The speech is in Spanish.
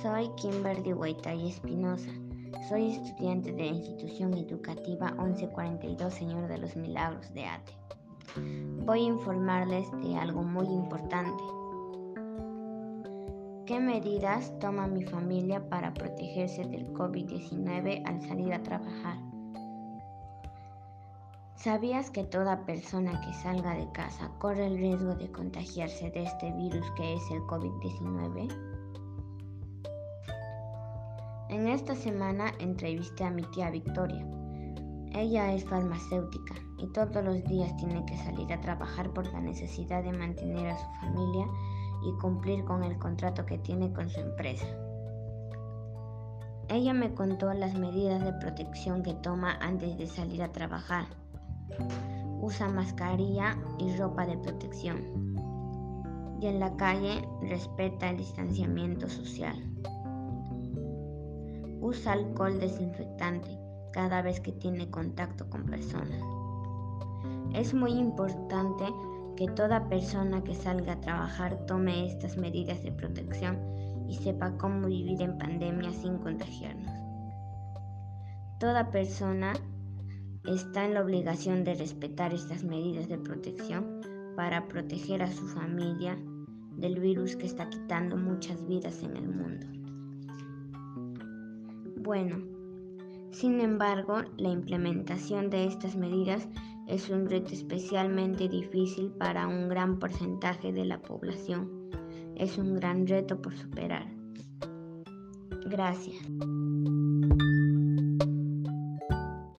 Soy Kimberly Huaytay Espinosa. Soy estudiante de la institución educativa 1142 Señor de los Milagros de ATE. Voy a informarles de algo muy importante. ¿Qué medidas toma mi familia para protegerse del COVID-19 al salir a trabajar? ¿Sabías que toda persona que salga de casa corre el riesgo de contagiarse de este virus que es el COVID-19? En esta semana entrevisté a mi tía Victoria. Ella es farmacéutica y todos los días tiene que salir a trabajar por la necesidad de mantener a su familia y cumplir con el contrato que tiene con su empresa. Ella me contó las medidas de protección que toma antes de salir a trabajar. Usa mascarilla y ropa de protección. Y en la calle respeta el distanciamiento social. Usa alcohol desinfectante cada vez que tiene contacto con personas. Es muy importante que toda persona que salga a trabajar tome estas medidas de protección y sepa cómo vivir en pandemia sin contagiarnos. Toda persona está en la obligación de respetar estas medidas de protección para proteger a su familia del virus que está quitando muchas vidas en el mundo. Bueno, sin embargo, la implementación de estas medidas es un reto especialmente difícil para un gran porcentaje de la población. Es un gran reto por superar. Gracias.